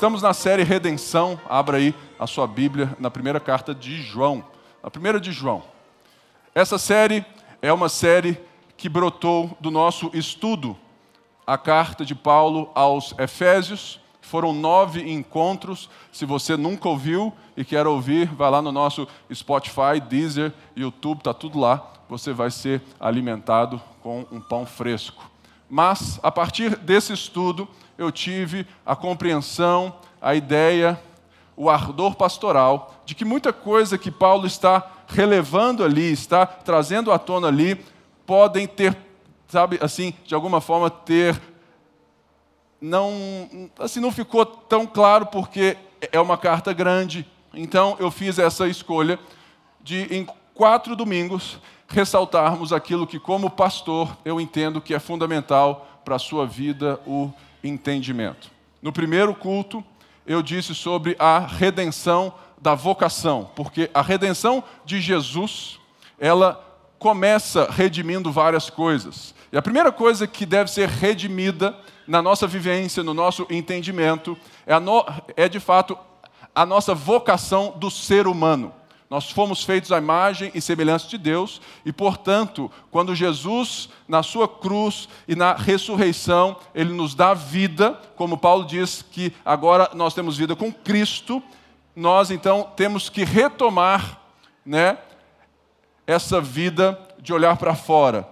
Estamos na série Redenção. Abra aí a sua Bíblia na primeira carta de João. A primeira de João. Essa série é uma série que brotou do nosso estudo, a carta de Paulo aos Efésios. Foram nove encontros. Se você nunca ouviu e quer ouvir, vai lá no nosso Spotify, Deezer, YouTube, está tudo lá. Você vai ser alimentado com um pão fresco. Mas, a partir desse estudo, eu tive a compreensão, a ideia, o ardor pastoral de que muita coisa que Paulo está relevando ali, está trazendo à tona ali, podem ter, sabe, assim, de alguma forma ter não, assim não ficou tão claro porque é uma carta grande. Então eu fiz essa escolha de em quatro domingos ressaltarmos aquilo que como pastor eu entendo que é fundamental para a sua vida, o entendimento. No primeiro culto, eu disse sobre a redenção da vocação, porque a redenção de Jesus, ela começa redimindo várias coisas. E a primeira coisa que deve ser redimida na nossa vivência, no nosso entendimento, é, no, é de fato a nossa vocação do ser humano. Nós fomos feitos à imagem e semelhança de Deus, e, portanto, quando Jesus, na sua cruz e na ressurreição, ele nos dá vida, como Paulo diz que agora nós temos vida com Cristo, nós então temos que retomar né, essa vida de olhar para fora,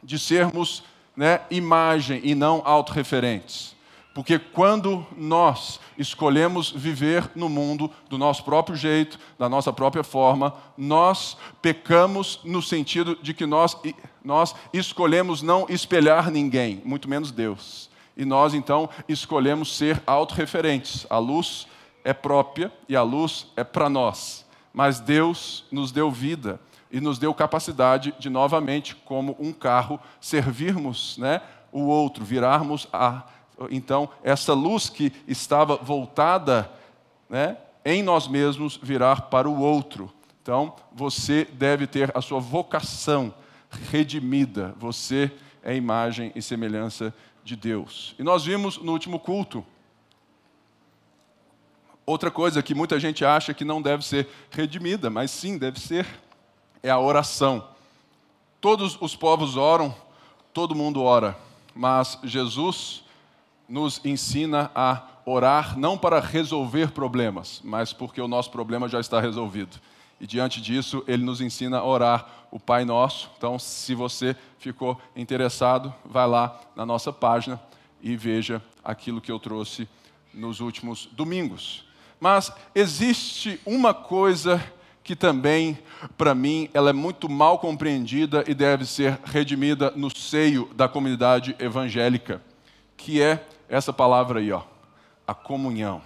de sermos né, imagem e não autorreferentes. Porque quando nós escolhemos viver no mundo do nosso próprio jeito, da nossa própria forma, nós pecamos no sentido de que nós, nós escolhemos não espelhar ninguém, muito menos Deus. E nós então escolhemos ser autorreferentes. A luz é própria e a luz é para nós. Mas Deus nos deu vida e nos deu capacidade de novamente, como um carro, servirmos né, o outro, virarmos a então, essa luz que estava voltada né, em nós mesmos virar para o outro. Então, você deve ter a sua vocação redimida. Você é imagem e semelhança de Deus. E nós vimos no último culto outra coisa que muita gente acha que não deve ser redimida, mas sim deve ser, é a oração. Todos os povos oram, todo mundo ora, mas Jesus nos ensina a orar não para resolver problemas, mas porque o nosso problema já está resolvido. E diante disso, ele nos ensina a orar o Pai Nosso. Então, se você ficou interessado, vai lá na nossa página e veja aquilo que eu trouxe nos últimos domingos. Mas existe uma coisa que também, para mim, ela é muito mal compreendida e deve ser redimida no seio da comunidade evangélica, que é essa palavra aí, ó, a comunhão.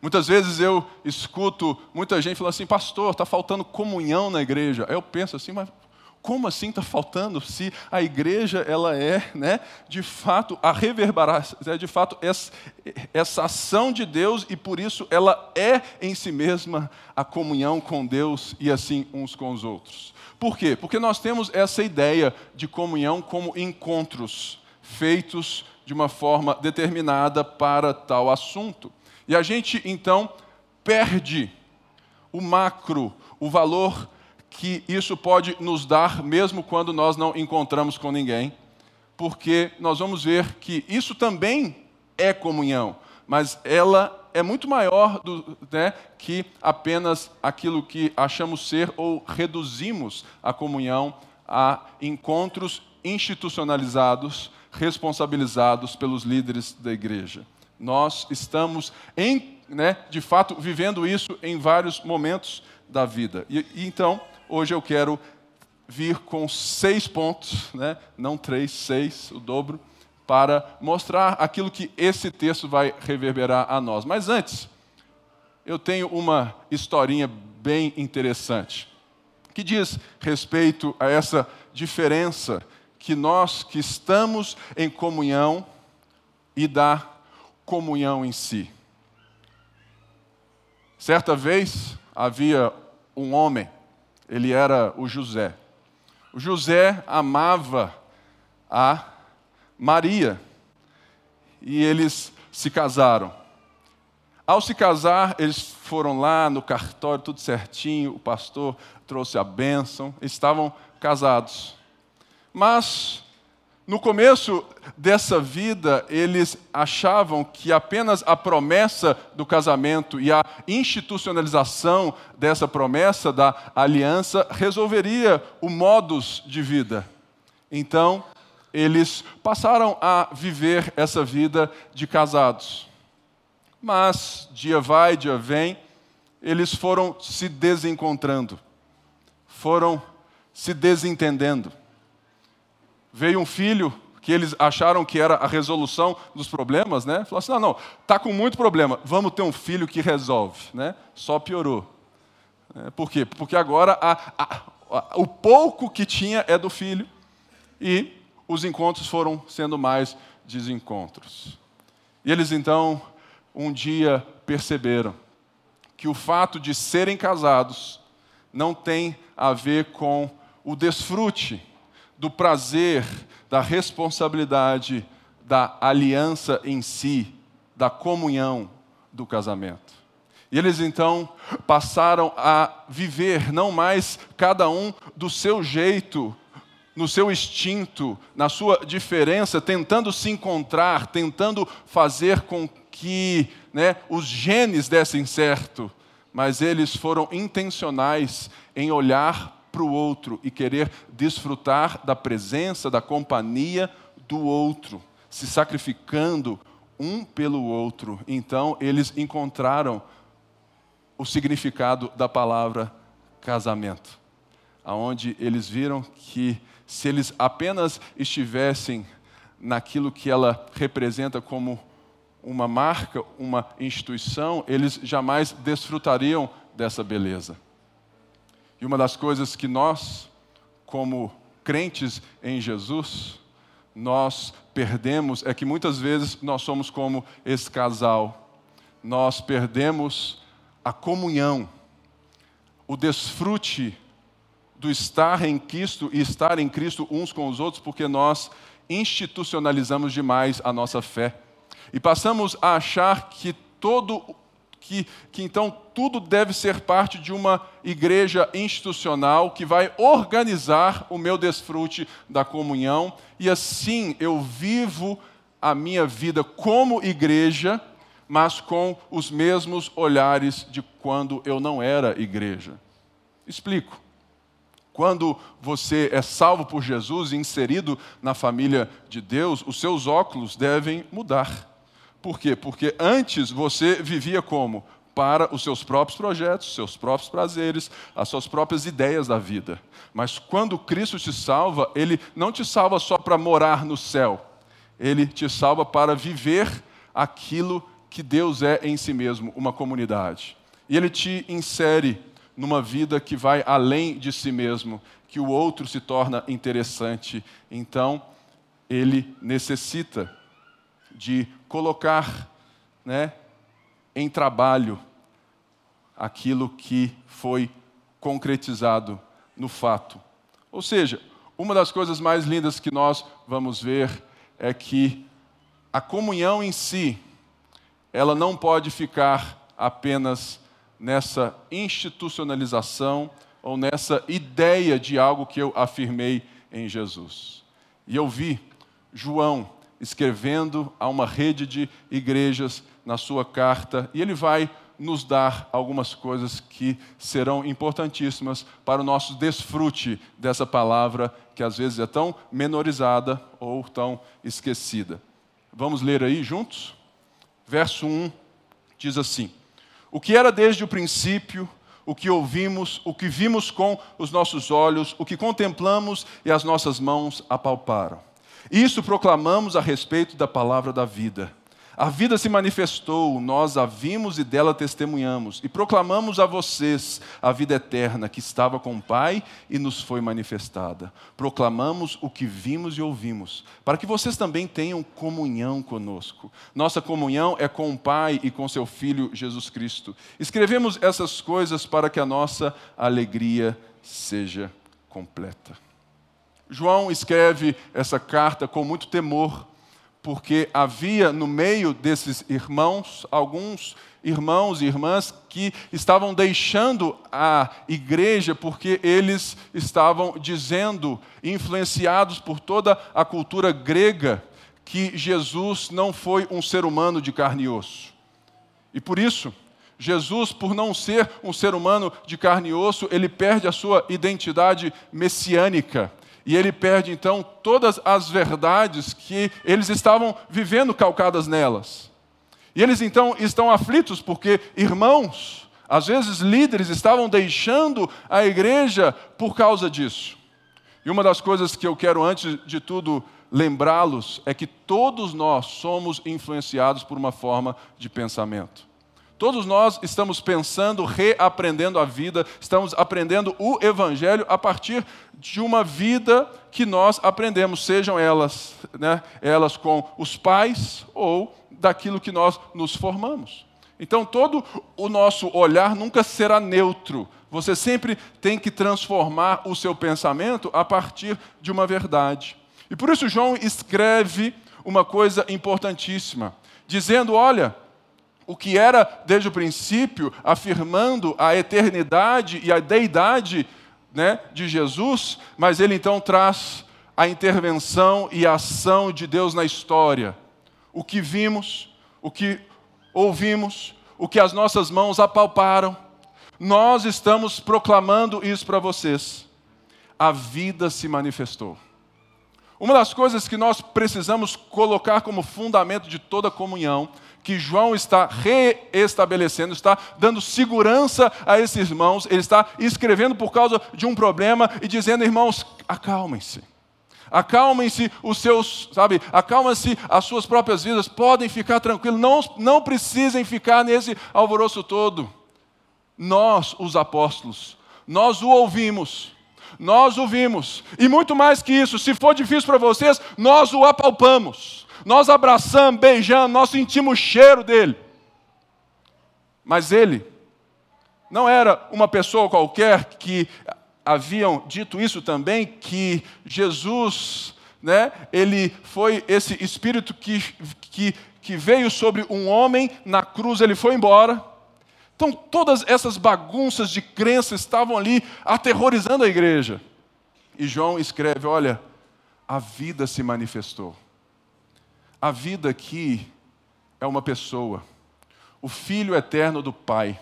Muitas vezes eu escuto muita gente falando assim, pastor, está faltando comunhão na igreja. Aí eu penso assim, mas como assim está faltando? Se a igreja ela é, né, de fato, a reverberação, é de fato essa, essa ação de Deus e por isso ela é em si mesma a comunhão com Deus e assim uns com os outros. Por quê? Porque nós temos essa ideia de comunhão como encontros feitos de uma forma determinada para tal assunto. E a gente então perde o macro, o valor que isso pode nos dar, mesmo quando nós não encontramos com ninguém, porque nós vamos ver que isso também é comunhão, mas ela é muito maior do, né, que apenas aquilo que achamos ser ou reduzimos a comunhão a encontros institucionalizados responsabilizados pelos líderes da igreja. Nós estamos, em, né, de fato, vivendo isso em vários momentos da vida. E, e então, hoje eu quero vir com seis pontos, né, não três, seis, o dobro, para mostrar aquilo que esse texto vai reverberar a nós. Mas antes, eu tenho uma historinha bem interessante, que diz respeito a essa diferença que nós que estamos em comunhão e da comunhão em si. Certa vez havia um homem, ele era o José. O José amava a Maria e eles se casaram. Ao se casar, eles foram lá no cartório, tudo certinho, o pastor trouxe a bênção, estavam casados. Mas, no começo dessa vida, eles achavam que apenas a promessa do casamento e a institucionalização dessa promessa da aliança resolveria o modus de vida. Então, eles passaram a viver essa vida de casados. Mas dia vai, dia vem, eles foram se desencontrando, foram se desentendendo. Veio um filho que eles acharam que era a resolução dos problemas, né? Falou assim: não, não, tá com muito problema, vamos ter um filho que resolve, né? Só piorou. É, por quê? Porque agora a, a, a, o pouco que tinha é do filho e os encontros foram sendo mais desencontros. E eles então um dia perceberam que o fato de serem casados não tem a ver com o desfrute do prazer, da responsabilidade, da aliança em si, da comunhão do casamento. E eles então passaram a viver não mais cada um do seu jeito, no seu instinto, na sua diferença, tentando se encontrar, tentando fazer com que né, os genes dessem certo, mas eles foram intencionais em olhar para o outro e querer desfrutar da presença, da companhia do outro, se sacrificando um pelo outro. Então, eles encontraram o significado da palavra casamento, aonde eles viram que se eles apenas estivessem naquilo que ela representa como uma marca, uma instituição, eles jamais desfrutariam dessa beleza. E uma das coisas que nós, como crentes em Jesus, nós perdemos é que muitas vezes nós somos como esse casal. Nós perdemos a comunhão, o desfrute do estar em Cristo e estar em Cristo uns com os outros, porque nós institucionalizamos demais a nossa fé. E passamos a achar que todo que, que então tudo deve ser parte de uma igreja institucional que vai organizar o meu desfrute da comunhão, e assim eu vivo a minha vida como igreja, mas com os mesmos olhares de quando eu não era igreja. Explico. Quando você é salvo por Jesus e inserido na família de Deus, os seus óculos devem mudar. Por quê? Porque antes você vivia como? Para os seus próprios projetos, seus próprios prazeres, as suas próprias ideias da vida. Mas quando Cristo te salva, Ele não te salva só para morar no céu, Ele te salva para viver aquilo que Deus é em si mesmo, uma comunidade. E Ele te insere numa vida que vai além de si mesmo, que o outro se torna interessante. Então, ele necessita de colocar né, em trabalho aquilo que foi concretizado no fato. Ou seja, uma das coisas mais lindas que nós vamos ver é que a comunhão em si, ela não pode ficar apenas nessa institucionalização ou nessa ideia de algo que eu afirmei em Jesus. E eu vi João escrevendo a uma rede de igrejas na sua carta, e ele vai nos dar algumas coisas que serão importantíssimas para o nosso desfrute dessa palavra que às vezes é tão menorizada ou tão esquecida. Vamos ler aí juntos? Verso 1 diz assim: o que era desde o princípio, o que ouvimos, o que vimos com os nossos olhos, o que contemplamos e as nossas mãos apalparam. Isso proclamamos a respeito da palavra da vida. A vida se manifestou, nós a vimos e dela testemunhamos, e proclamamos a vocês a vida eterna que estava com o Pai e nos foi manifestada. Proclamamos o que vimos e ouvimos, para que vocês também tenham comunhão conosco. Nossa comunhão é com o Pai e com seu Filho Jesus Cristo. Escrevemos essas coisas para que a nossa alegria seja completa. João escreve essa carta com muito temor porque havia no meio desses irmãos alguns irmãos e irmãs que estavam deixando a igreja porque eles estavam dizendo, influenciados por toda a cultura grega, que Jesus não foi um ser humano de carne e osso. E por isso, Jesus, por não ser um ser humano de carne e osso, ele perde a sua identidade messiânica. E ele perde então todas as verdades que eles estavam vivendo calcadas nelas. E eles então estão aflitos porque irmãos, às vezes líderes, estavam deixando a igreja por causa disso. E uma das coisas que eu quero, antes de tudo, lembrá-los é que todos nós somos influenciados por uma forma de pensamento. Todos nós estamos pensando, reaprendendo a vida, estamos aprendendo o Evangelho a partir de uma vida que nós aprendemos, sejam elas, né, elas com os pais ou daquilo que nós nos formamos. Então, todo o nosso olhar nunca será neutro. Você sempre tem que transformar o seu pensamento a partir de uma verdade. E por isso, João escreve uma coisa importantíssima, dizendo: olha, o que era desde o princípio, afirmando a eternidade e a deidade né, de Jesus, mas ele então traz a intervenção e a ação de Deus na história o que vimos, o que ouvimos, o que as nossas mãos apalparam. Nós estamos proclamando isso para vocês. A vida se manifestou. Uma das coisas que nós precisamos colocar como fundamento de toda comunhão, que João está reestabelecendo, está dando segurança a esses irmãos, ele está escrevendo por causa de um problema e dizendo, irmãos, acalmem-se. Acalmem-se os seus, sabe, acalmem-se as suas próprias vidas, podem ficar tranquilos, não, não precisem ficar nesse alvoroço todo. Nós, os apóstolos, nós o ouvimos, nós o vimos, e muito mais que isso, se for difícil para vocês, nós o apalpamos, nós abraçamos, beijamos, nós sentimos o cheiro dele. Mas ele não era uma pessoa qualquer que haviam dito isso também, que Jesus, né, ele foi esse espírito que, que, que veio sobre um homem, na cruz ele foi embora. Então, todas essas bagunças de crença estavam ali aterrorizando a igreja. E João escreve: olha, a vida se manifestou. A vida aqui é uma pessoa, o Filho eterno do Pai.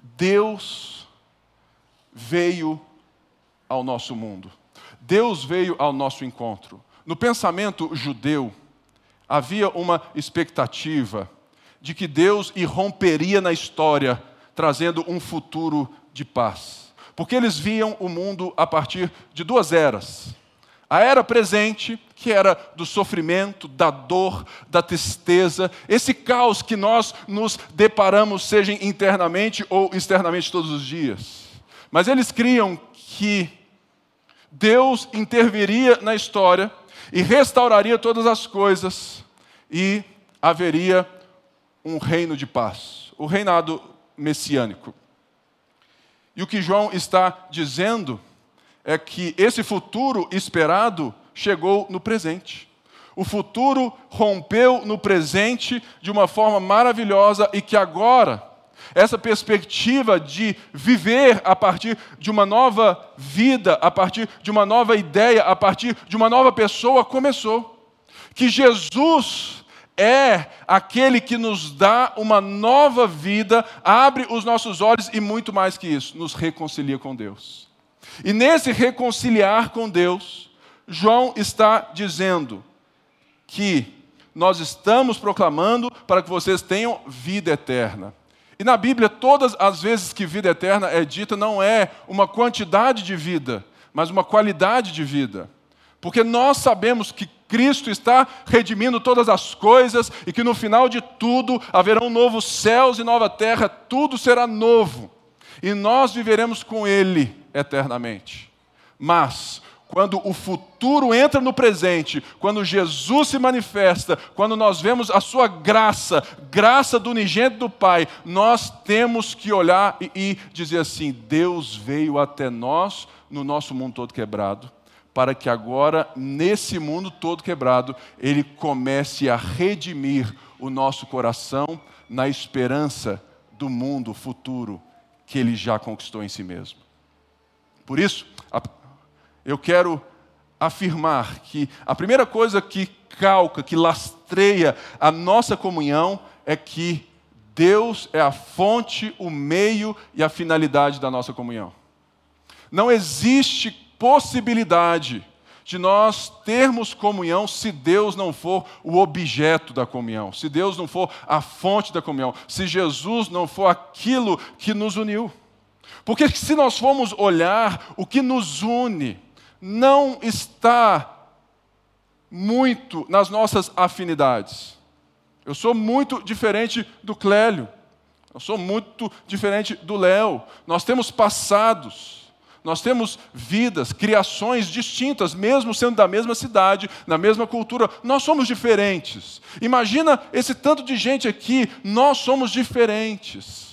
Deus veio ao nosso mundo. Deus veio ao nosso encontro. No pensamento judeu, havia uma expectativa de que Deus irromperia na história, trazendo um futuro de paz. Porque eles viam o mundo a partir de duas eras. A era presente, que era do sofrimento, da dor, da tristeza, esse caos que nós nos deparamos, seja internamente ou externamente todos os dias. Mas eles criam que Deus interviria na história e restauraria todas as coisas e haveria um reino de paz, o reinado messiânico. E o que João está dizendo é que esse futuro esperado chegou no presente. O futuro rompeu no presente de uma forma maravilhosa e que agora essa perspectiva de viver a partir de uma nova vida, a partir de uma nova ideia, a partir de uma nova pessoa começou. Que Jesus é aquele que nos dá uma nova vida, abre os nossos olhos e muito mais que isso, nos reconcilia com Deus. E nesse reconciliar com Deus, João está dizendo que nós estamos proclamando para que vocês tenham vida eterna. E na Bíblia, todas as vezes que vida eterna é dita, não é uma quantidade de vida, mas uma qualidade de vida. Porque nós sabemos que Cristo está redimindo todas as coisas e que no final de tudo haverão novos céus e nova terra, tudo será novo. E nós viveremos com Ele eternamente. Mas quando o futuro entra no presente, quando Jesus se manifesta, quando nós vemos a sua graça, graça do unigênito do Pai, nós temos que olhar e, e dizer assim: Deus veio até nós no nosso mundo todo quebrado para que agora, nesse mundo todo quebrado, Ele comece a redimir o nosso coração na esperança do mundo futuro que Ele já conquistou em si mesmo. Por isso, eu quero afirmar que a primeira coisa que calca, que lastreia a nossa comunhão é que Deus é a fonte, o meio e a finalidade da nossa comunhão. Não existe possibilidade de nós termos comunhão se Deus não for o objeto da comunhão, se Deus não for a fonte da comunhão, se Jesus não for aquilo que nos uniu. Porque se nós formos olhar, o que nos une não está muito nas nossas afinidades. Eu sou muito diferente do Clélio. Eu sou muito diferente do Léo. Nós temos passados. Nós temos vidas, criações distintas, mesmo sendo da mesma cidade, na mesma cultura, nós somos diferentes. Imagina esse tanto de gente aqui, nós somos diferentes.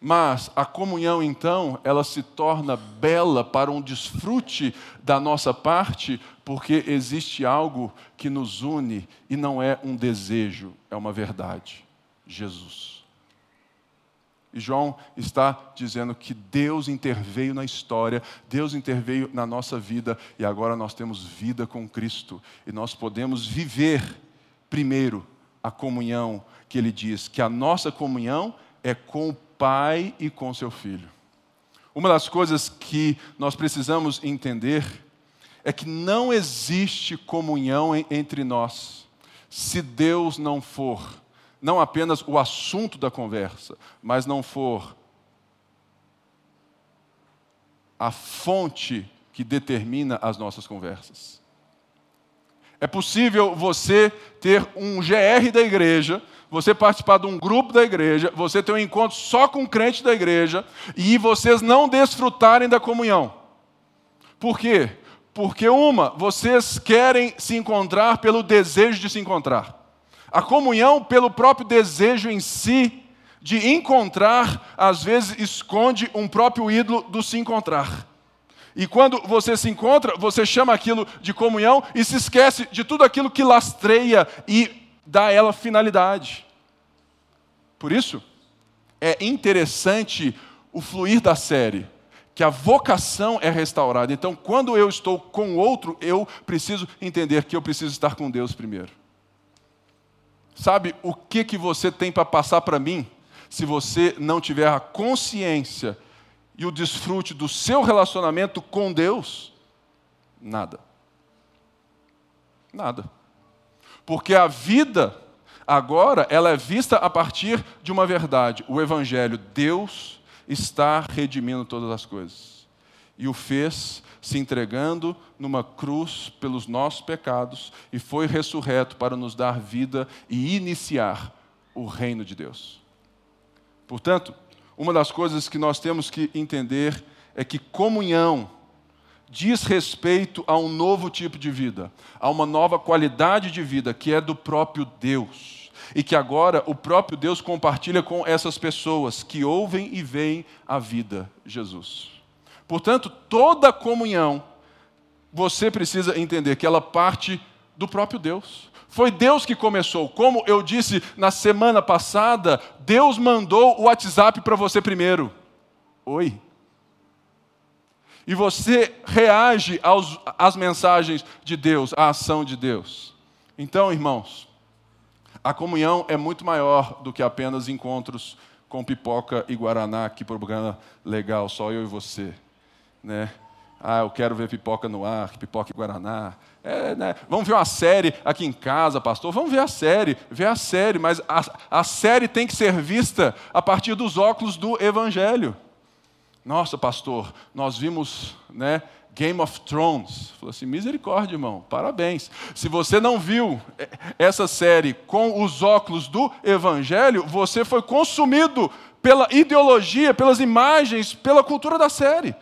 Mas a comunhão, então, ela se torna bela para um desfrute da nossa parte, porque existe algo que nos une e não é um desejo, é uma verdade: Jesus. E João está dizendo que Deus interveio na história, Deus interveio na nossa vida e agora nós temos vida com Cristo e nós podemos viver primeiro a comunhão que ele diz que a nossa comunhão é com pai e com seu filho. Uma das coisas que nós precisamos entender é que não existe comunhão entre nós se Deus não for, não apenas o assunto da conversa, mas não for a fonte que determina as nossas conversas. É possível você ter um GR da igreja você participar de um grupo da igreja, você ter um encontro só com crente da igreja e vocês não desfrutarem da comunhão. Por quê? Porque, uma, vocês querem se encontrar pelo desejo de se encontrar. A comunhão, pelo próprio desejo em si de encontrar, às vezes esconde um próprio ídolo do se encontrar. E quando você se encontra, você chama aquilo de comunhão e se esquece de tudo aquilo que lastreia e dá a ela finalidade. Por isso, é interessante o fluir da série, que a vocação é restaurada. Então, quando eu estou com outro, eu preciso entender que eu preciso estar com Deus primeiro. Sabe o que, que você tem para passar para mim se você não tiver a consciência e o desfrute do seu relacionamento com Deus? Nada. Nada. Porque a vida agora ela é vista a partir de uma verdade, o evangelho. Deus está redimindo todas as coisas. E o fez se entregando numa cruz pelos nossos pecados e foi ressurreto para nos dar vida e iniciar o reino de Deus. Portanto, uma das coisas que nós temos que entender é que comunhão diz respeito a um novo tipo de vida, a uma nova qualidade de vida que é do próprio Deus. E que agora o próprio Deus compartilha com essas pessoas que ouvem e veem a vida Jesus. Portanto, toda comunhão, você precisa entender que ela parte do próprio Deus. Foi Deus que começou. Como eu disse na semana passada, Deus mandou o WhatsApp para você primeiro. Oi e você reage aos, às mensagens de Deus, à ação de Deus. Então, irmãos, a comunhão é muito maior do que apenas encontros com pipoca e guaraná, que propaganda legal, só eu e você, né? Ah, eu quero ver pipoca no ar, pipoca e guaraná. É, né? Vamos ver uma série aqui em casa, pastor. Vamos ver a série, ver a série, mas a, a série tem que ser vista a partir dos óculos do Evangelho. Nossa, pastor, nós vimos, né, Game of Thrones. Falou assim: misericórdia, irmão, parabéns. Se você não viu essa série com os óculos do Evangelho, você foi consumido pela ideologia, pelas imagens, pela cultura da série.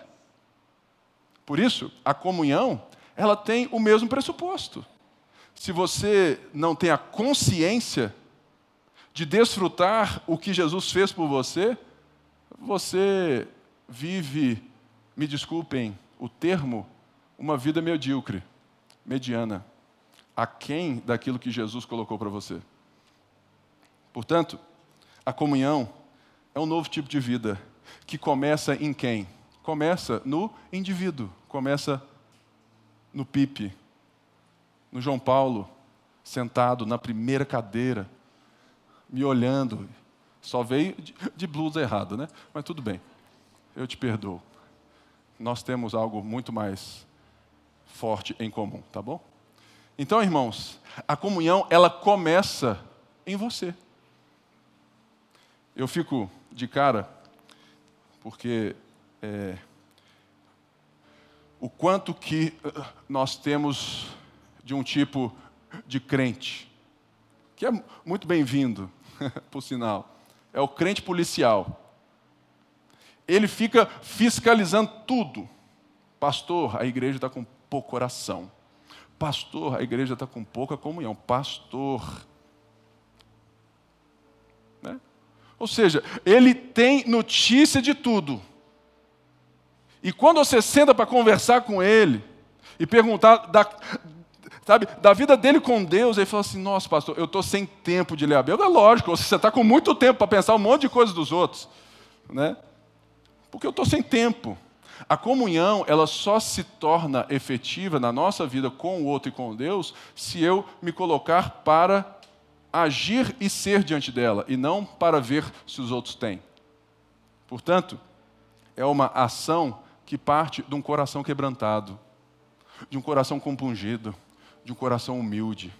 Por isso, a comunhão, ela tem o mesmo pressuposto. Se você não tem a consciência de desfrutar o que Jesus fez por você, você vive, me desculpem o termo, uma vida medíocre, mediana, aquém daquilo que Jesus colocou para você. Portanto, a comunhão é um novo tipo de vida que começa em quem? Começa no indivíduo, começa no Pipe, no João Paulo, sentado na primeira cadeira, me olhando. Só veio de blusa errada, né? Mas tudo bem, eu te perdoo. Nós temos algo muito mais forte em comum, tá bom? Então, irmãos, a comunhão ela começa em você. Eu fico de cara porque é, o quanto que uh, nós temos de um tipo de crente, que é muito bem-vindo, por sinal, é o crente policial. Ele fica fiscalizando tudo. Pastor, a igreja está com pouco coração. Pastor, a igreja está com pouca comunhão. Pastor. Né? Ou seja, ele tem notícia de tudo. E quando você senta para conversar com ele e perguntar da, sabe, da vida dele com Deus, ele fala assim: Nossa, pastor, eu estou sem tempo de ler a Bíblia. É lógico, você está com muito tempo para pensar um monte de coisas dos outros, né? Porque eu estou sem tempo. A comunhão, ela só se torna efetiva na nossa vida com o outro e com Deus se eu me colocar para agir e ser diante dela, e não para ver se os outros têm. Portanto, é uma ação que parte de um coração quebrantado, de um coração compungido, de um coração humilde.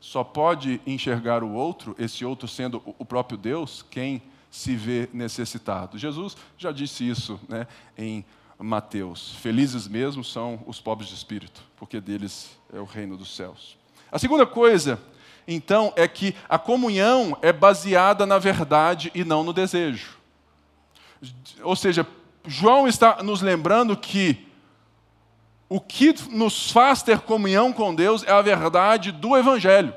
Só pode enxergar o outro, esse outro sendo o próprio Deus, quem se vê necessitado. Jesus já disse isso né, em Mateus. Felizes mesmo são os pobres de espírito, porque deles é o reino dos céus. A segunda coisa, então, é que a comunhão é baseada na verdade e não no desejo. Ou seja, João está nos lembrando que o que nos faz ter comunhão com Deus é a verdade do Evangelho.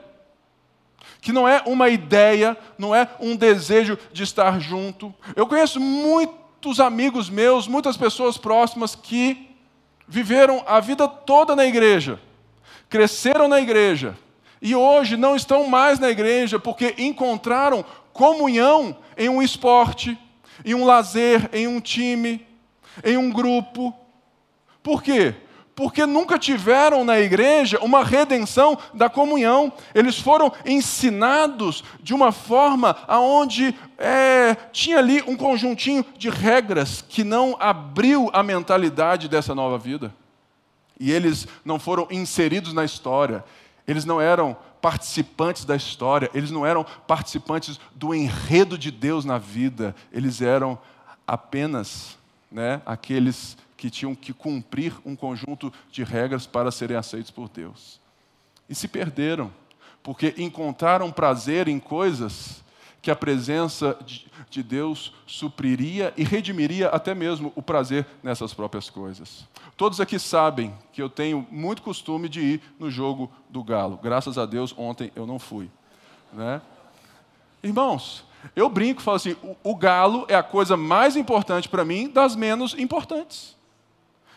Que não é uma ideia, não é um desejo de estar junto. Eu conheço muito muitos amigos meus, muitas pessoas próximas que viveram a vida toda na igreja, cresceram na igreja e hoje não estão mais na igreja porque encontraram comunhão em um esporte, em um lazer, em um time, em um grupo. Por quê? porque nunca tiveram na igreja uma redenção da comunhão. Eles foram ensinados de uma forma aonde é, tinha ali um conjuntinho de regras que não abriu a mentalidade dessa nova vida. E eles não foram inseridos na história. Eles não eram participantes da história. Eles não eram participantes do enredo de Deus na vida. Eles eram apenas né, aqueles que tinham que cumprir um conjunto de regras para serem aceitos por Deus. E se perderam, porque encontraram prazer em coisas que a presença de Deus supriria e redimiria até mesmo o prazer nessas próprias coisas. Todos aqui sabem que eu tenho muito costume de ir no jogo do Galo. Graças a Deus, ontem eu não fui. Né? Irmãos, eu brinco falo assim: o, o Galo é a coisa mais importante para mim das menos importantes.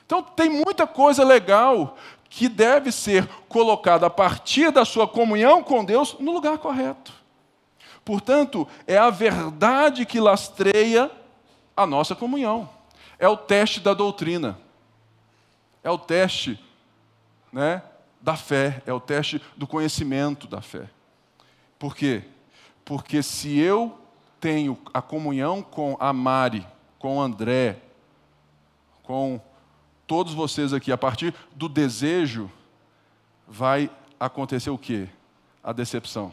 Então, tem muita coisa legal que deve ser colocada a partir da sua comunhão com Deus no lugar correto. Portanto, é a verdade que lastreia a nossa comunhão. É o teste da doutrina. É o teste né, da fé. É o teste do conhecimento da fé. Por quê? Porque se eu tenho a comunhão com a Mari, com o André, com todos vocês aqui, a partir do desejo, vai acontecer o quê? A decepção.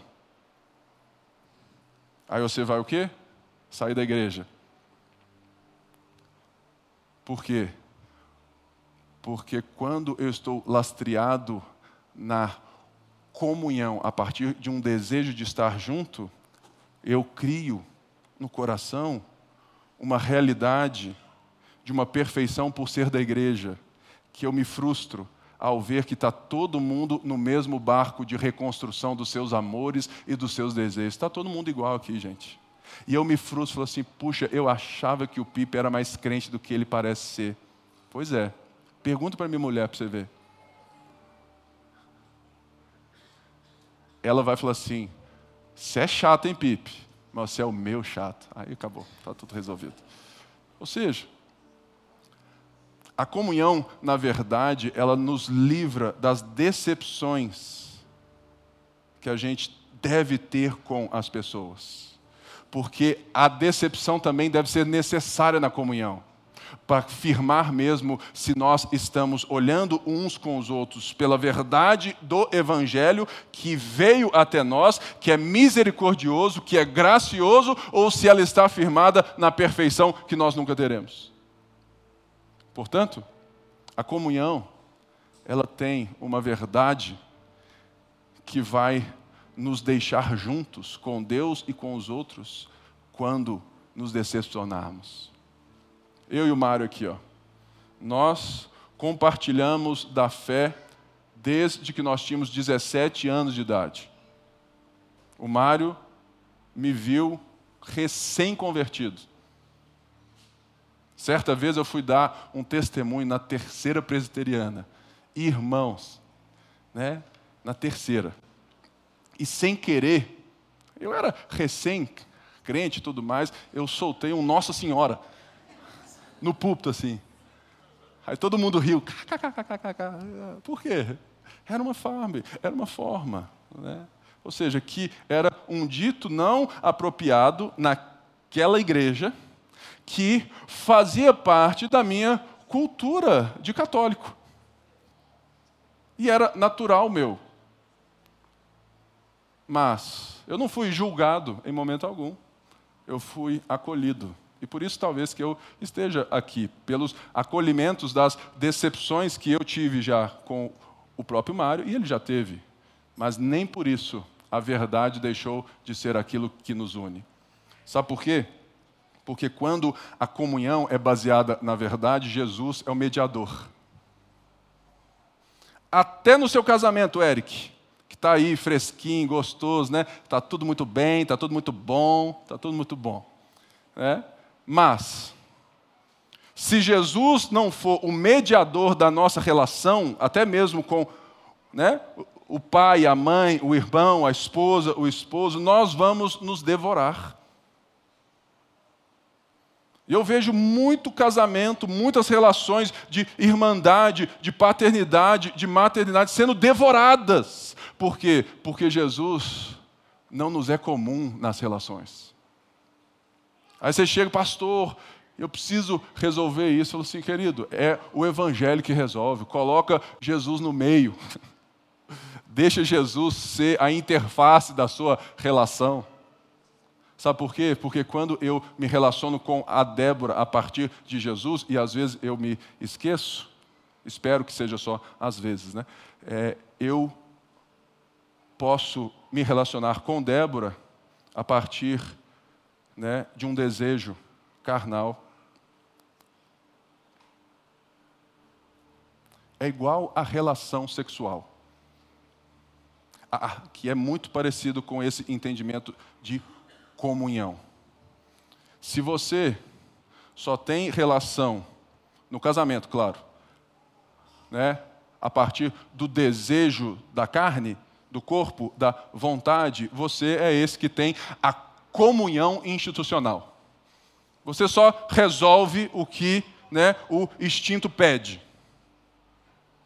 Aí você vai o quê? Sair da igreja. Por quê? Porque quando eu estou lastreado na comunhão, a partir de um desejo de estar junto, eu crio no coração uma realidade de uma perfeição por ser da igreja, que eu me frustro ao ver que está todo mundo no mesmo barco de reconstrução dos seus amores e dos seus desejos. Está todo mundo igual aqui, gente. E eu me frustro, falo assim, puxa, eu achava que o Pipe era mais crente do que ele parece ser. Pois é, Pergunta para minha mulher para você ver. Ela vai falar assim: você é chato, hein, Pipe? Mas você é o meu chato. Aí acabou, está tudo resolvido. Ou seja, a comunhão, na verdade, ela nos livra das decepções que a gente deve ter com as pessoas. Porque a decepção também deve ser necessária na comunhão para afirmar mesmo se nós estamos olhando uns com os outros pela verdade do Evangelho que veio até nós, que é misericordioso, que é gracioso, ou se ela está firmada na perfeição que nós nunca teremos. Portanto, a comunhão, ela tem uma verdade que vai nos deixar juntos com Deus e com os outros quando nos decepcionarmos eu e o Mário aqui, ó, nós compartilhamos da fé desde que nós tínhamos 17 anos de idade. O Mário me viu recém-convertido. Certa vez eu fui dar um testemunho na terceira presbiteriana. Irmãos, né? Na terceira. E sem querer, eu era recém-crente e tudo mais, eu soltei um Nossa Senhora no púlpito assim. Aí todo mundo riu. Por quê? Era uma forma, era uma forma. Né? Ou seja, que era um dito não apropriado naquela igreja que fazia parte da minha cultura de católico. E era natural meu. Mas eu não fui julgado em momento algum. Eu fui acolhido. E por isso talvez que eu esteja aqui, pelos acolhimentos das decepções que eu tive já com o próprio Mário, e ele já teve. Mas nem por isso a verdade deixou de ser aquilo que nos une. Sabe por quê? Porque quando a comunhão é baseada na verdade, Jesus é o mediador. Até no seu casamento, Eric, que está aí fresquinho, gostoso, né? Está tudo muito bem, está tudo muito bom, está tudo muito bom. Né? Mas, se Jesus não for o mediador da nossa relação, até mesmo com né, o pai, a mãe, o irmão, a esposa, o esposo, nós vamos nos devorar. E eu vejo muito casamento, muitas relações de irmandade, de paternidade, de maternidade sendo devoradas. Por quê? Porque Jesus não nos é comum nas relações. Aí você chega, pastor, eu preciso resolver isso. Eu falo assim, querido, é o evangelho que resolve. Coloca Jesus no meio. Deixa Jesus ser a interface da sua relação. Sabe por quê? Porque quando eu me relaciono com a Débora a partir de Jesus, e às vezes eu me esqueço, espero que seja só às vezes, né? É, eu posso me relacionar com Débora a partir né, de um desejo carnal. É igual à relação sexual, que é muito parecido com esse entendimento de comunhão. Se você só tem relação no casamento, claro, né, a partir do desejo da carne, do corpo, da vontade, você é esse que tem a comunhão institucional. Você só resolve o que né, o instinto pede.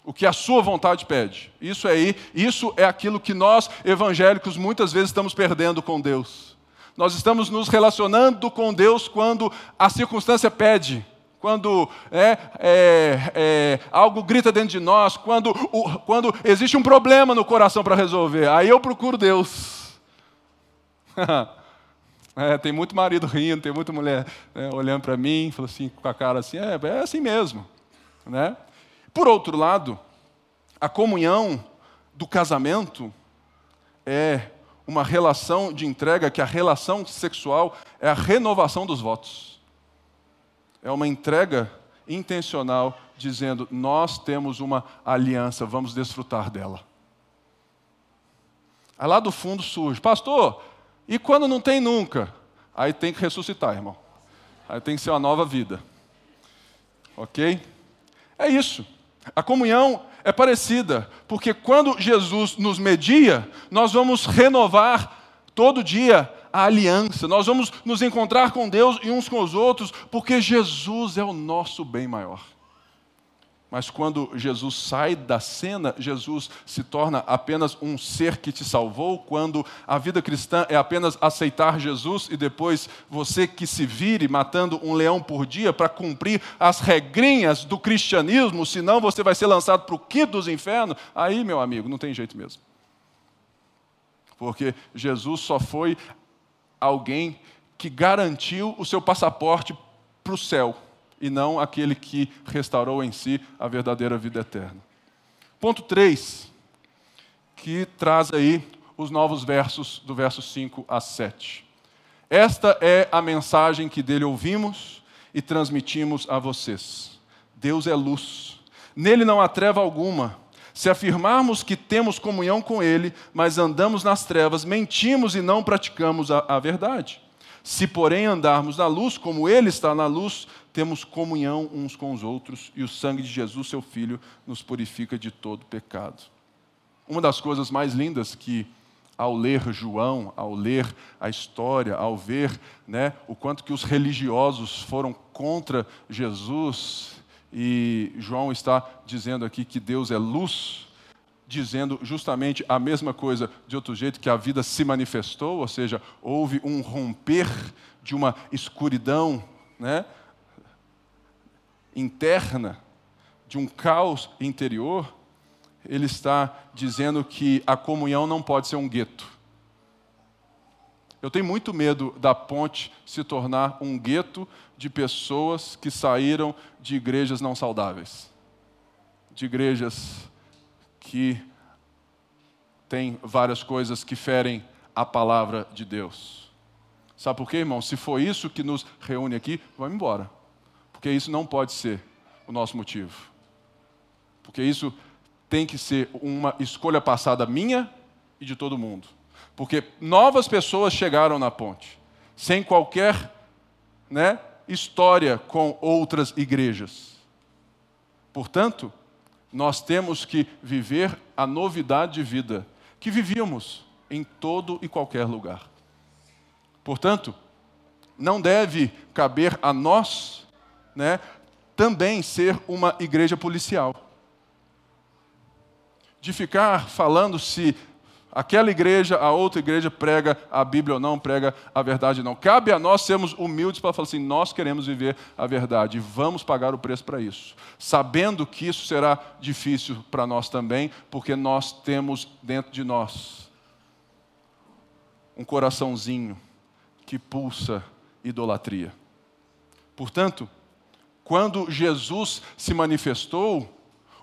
O que a sua vontade pede. Isso aí, isso é aquilo que nós evangélicos muitas vezes estamos perdendo com Deus. Nós estamos nos relacionando com Deus quando a circunstância pede, quando é, é, é, algo grita dentro de nós, quando, o, quando existe um problema no coração para resolver. Aí eu procuro Deus. É, tem muito marido rindo, tem muita mulher né, olhando para mim, falando assim, com a cara assim, é, é assim mesmo. Né? Por outro lado, a comunhão do casamento é uma relação de entrega, que a relação sexual é a renovação dos votos. É uma entrega intencional, dizendo: nós temos uma aliança, vamos desfrutar dela. Aí lá do fundo surge, pastor, e quando não tem nunca? Aí tem que ressuscitar, irmão. Aí tem que ser uma nova vida. Ok? É isso. A comunhão é parecida, porque quando Jesus nos media, nós vamos renovar todo dia a aliança, nós vamos nos encontrar com Deus e uns com os outros, porque Jesus é o nosso bem maior. Mas quando Jesus sai da cena, Jesus se torna apenas um ser que te salvou. Quando a vida cristã é apenas aceitar Jesus e depois você que se vire matando um leão por dia para cumprir as regrinhas do cristianismo, senão você vai ser lançado para o quinto dos infernos, aí, meu amigo, não tem jeito mesmo. Porque Jesus só foi alguém que garantiu o seu passaporte para o céu e não aquele que restaurou em si a verdadeira vida eterna. Ponto 3, que traz aí os novos versos do verso 5 a 7. Esta é a mensagem que dele ouvimos e transmitimos a vocês. Deus é luz, nele não há treva alguma. Se afirmarmos que temos comunhão com Ele, mas andamos nas trevas, mentimos e não praticamos a, a verdade. Se, porém, andarmos na luz, como Ele está na luz, temos comunhão uns com os outros, e o sangue de Jesus, seu Filho, nos purifica de todo pecado. Uma das coisas mais lindas que, ao ler João, ao ler a história, ao ver né, o quanto que os religiosos foram contra Jesus, e João está dizendo aqui que Deus é luz, dizendo justamente a mesma coisa de outro jeito que a vida se manifestou, ou seja, houve um romper de uma escuridão, né? Interna, de um caos interior, ele está dizendo que a comunhão não pode ser um gueto. Eu tenho muito medo da ponte se tornar um gueto de pessoas que saíram de igrejas não saudáveis, de igrejas que têm várias coisas que ferem a palavra de Deus. Sabe por quê, irmão? Se for isso que nos reúne aqui, vamos embora. Porque isso não pode ser o nosso motivo. Porque isso tem que ser uma escolha passada minha e de todo mundo. Porque novas pessoas chegaram na ponte, sem qualquer né, história com outras igrejas. Portanto, nós temos que viver a novidade de vida que vivíamos em todo e qualquer lugar. Portanto, não deve caber a nós né, também ser uma igreja policial. De ficar falando se aquela igreja, a outra igreja prega a Bíblia ou não, prega a verdade ou não. Cabe a nós sermos humildes para falar assim: nós queremos viver a verdade vamos pagar o preço para isso. Sabendo que isso será difícil para nós também, porque nós temos dentro de nós um coraçãozinho que pulsa idolatria. Portanto, quando Jesus se manifestou,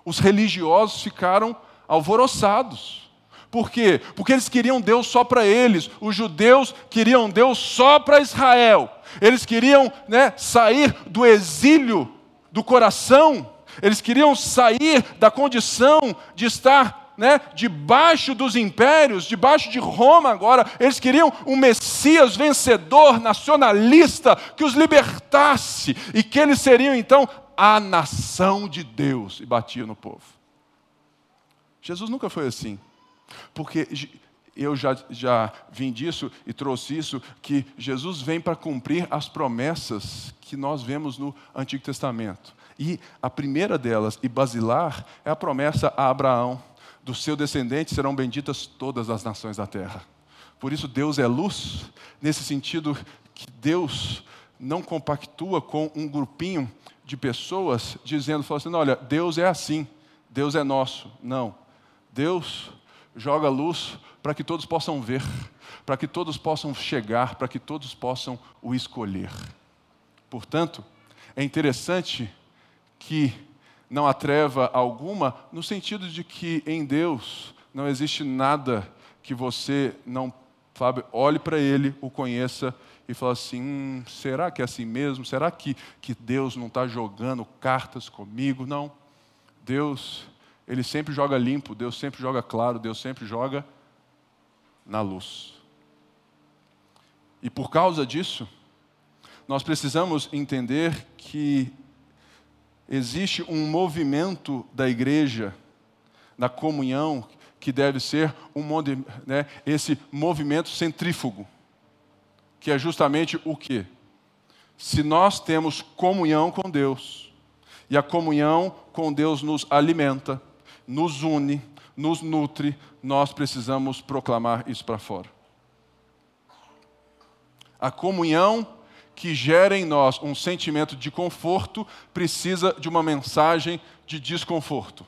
os religiosos ficaram alvoroçados. Por quê? Porque eles queriam Deus só para eles. Os judeus queriam Deus só para Israel. Eles queriam né, sair do exílio do coração. Eles queriam sair da condição de estar né, debaixo dos impérios, debaixo de Roma agora. Eles queriam um Messias vencedor, nacionalista, que os libertasse e que eles seriam então a nação de Deus. E batia no povo. Jesus nunca foi assim, porque eu já, já vim disso e trouxe isso, que Jesus vem para cumprir as promessas que nós vemos no Antigo Testamento. E a primeira delas, e basilar, é a promessa a Abraão do seu descendente serão benditas todas as nações da terra. Por isso, Deus é luz, nesse sentido que Deus não compactua com um grupinho de pessoas dizendo, assim, olha, Deus é assim, Deus é nosso. Não. Deus joga luz para que todos possam ver, para que todos possam chegar, para que todos possam o escolher. Portanto, é interessante que não há treva alguma, no sentido de que em Deus não existe nada que você não sabe, olhe para Ele, o conheça e fale assim: hum, será que é assim mesmo? Será que, que Deus não está jogando cartas comigo? Não. Deus, Ele sempre joga limpo, Deus sempre joga claro, Deus sempre joga na luz. E por causa disso, nós precisamos entender que existe um movimento da igreja, da comunhão, que deve ser um, né, esse movimento centrífugo, que é justamente o que? Se nós temos comunhão com Deus, e a comunhão com Deus nos alimenta, nos une, nos nutre, nós precisamos proclamar isso para fora. A comunhão que gera em nós um sentimento de conforto precisa de uma mensagem de desconforto.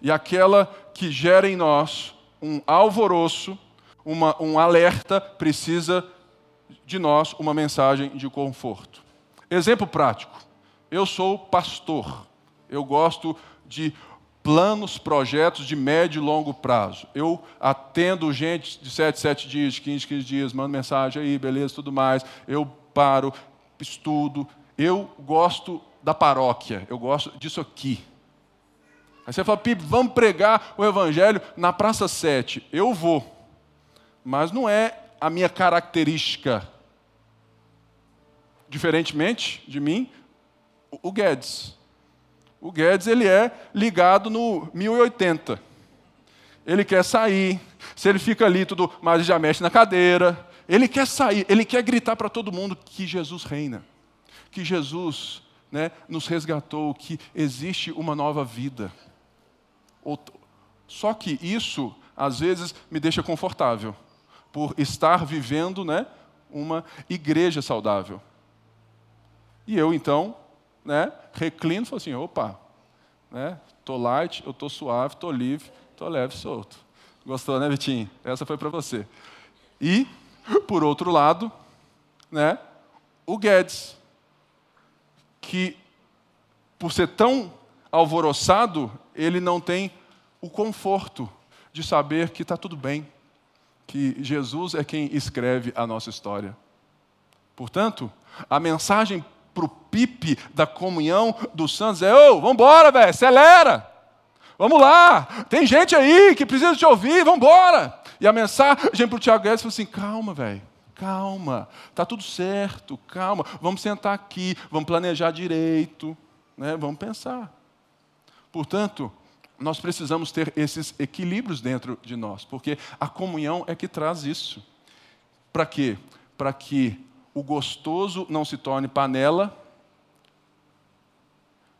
E aquela que gera em nós um alvoroço, uma, um alerta, precisa de nós uma mensagem de conforto. Exemplo prático: eu sou pastor, eu gosto de planos, projetos de médio e longo prazo. Eu atendo gente de 7, 7 dias, de 15, 15 dias, mando mensagem aí, beleza, tudo mais. Eu paro, estudo. Eu gosto da paróquia, eu gosto disso aqui. Aí você fala, Pipe, vamos pregar o evangelho na Praça 7. Eu vou, mas não é a minha característica. Diferentemente de mim, o Guedes. O Guedes ele é ligado no 1080. Ele quer sair. Se ele fica ali tudo, mas já mexe na cadeira. Ele quer sair, ele quer gritar para todo mundo que Jesus reina. Que Jesus né, nos resgatou, que existe uma nova vida. Só que isso, às vezes, me deixa confortável, por estar vivendo né, uma igreja saudável. E eu, então, né, reclino e falo assim, opa, né, tô light, eu tô suave, tô livre, tô leve, solto. Gostou, né, Vitinho? Essa foi para você. E, por outro lado, né, o Guedes, que, por ser tão alvoroçado, ele não tem o conforto de saber que está tudo bem, que Jesus é quem escreve a nossa história. Portanto, a mensagem para o pipe da comunhão dos santos é: ô, vamos embora, velho, acelera. Vamos lá, tem gente aí que precisa te ouvir, vamos embora. E a mensagem para o Tiago Guedes foi assim: calma, velho, calma, está tudo certo, calma, vamos sentar aqui, vamos planejar direito, né? vamos pensar. Portanto, nós precisamos ter esses equilíbrios dentro de nós, porque a comunhão é que traz isso. Para quê? Para que o gostoso não se torne panela,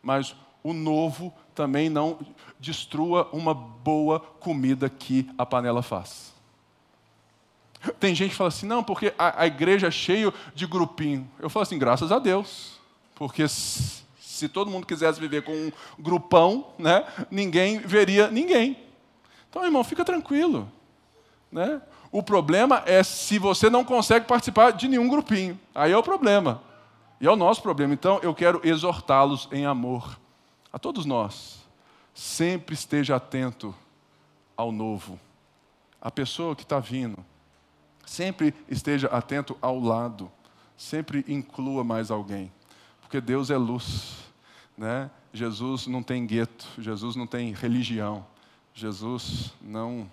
mas o novo também não destrua uma boa comida que a panela faz. Tem gente que fala assim, não, porque a, a igreja é cheia de grupinho. Eu falo assim, graças a Deus, porque se, se todo mundo quisesse viver com um grupão, né, ninguém veria ninguém. Então, irmão, fica tranquilo. Né? O problema é se você não consegue participar de nenhum grupinho. Aí é o problema. E é o nosso problema. Então, eu quero exortá-los em amor. A todos nós. Sempre esteja atento ao novo. A pessoa que está vindo. Sempre esteja atento ao lado. Sempre inclua mais alguém. Porque Deus é luz. Né? Jesus não tem gueto. Jesus não tem religião. Jesus não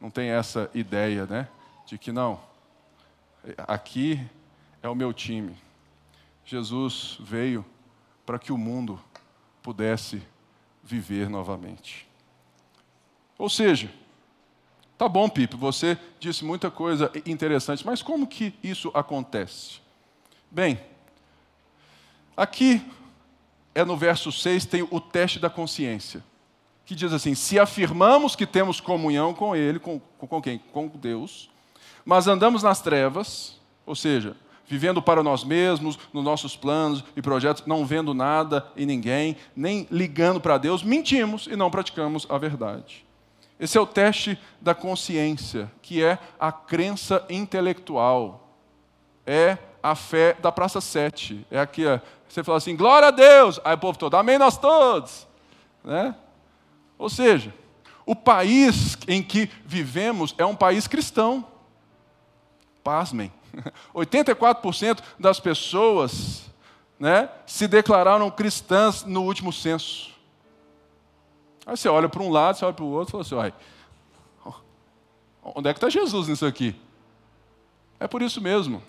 não tem essa ideia, né? De que não, aqui é o meu time. Jesus veio para que o mundo pudesse viver novamente. Ou seja, tá bom, Pipe, você disse muita coisa interessante, mas como que isso acontece? Bem, aqui é no verso 6 tem o teste da consciência que diz assim: se afirmamos que temos comunhão com Ele, com, com quem? Com Deus, mas andamos nas trevas, ou seja, vivendo para nós mesmos, nos nossos planos e projetos, não vendo nada em ninguém, nem ligando para Deus, mentimos e não praticamos a verdade. Esse é o teste da consciência, que é a crença intelectual, é a fé da Praça 7. É aqui, você fala assim, glória a Deus, aí o povo todo, amém nós todos. Né? Ou seja, o país em que vivemos é um país cristão. Pasmem. 84% das pessoas né, se declararam cristãs no último censo. Aí você olha para um lado, você olha para o outro e fala assim: onde é que está Jesus nisso aqui? É por isso mesmo.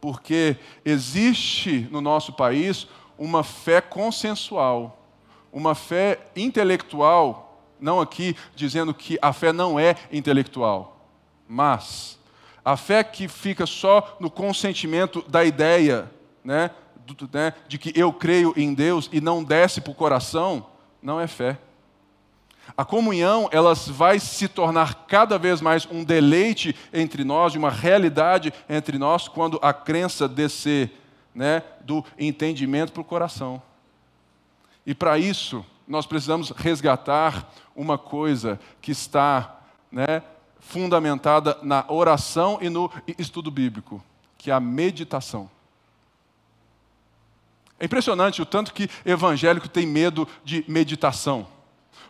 Porque existe no nosso país uma fé consensual, uma fé intelectual, não aqui dizendo que a fé não é intelectual, mas a fé que fica só no consentimento da ideia, né, né, de que eu creio em Deus e não desce para o coração, não é fé. A comunhão, ela vai se tornar cada vez mais um deleite entre nós, uma realidade entre nós, quando a crença descer né, do entendimento para o coração. E para isso, nós precisamos resgatar uma coisa que está né, fundamentada na oração e no estudo bíblico, que é a meditação. É impressionante o tanto que evangélico tem medo de meditação.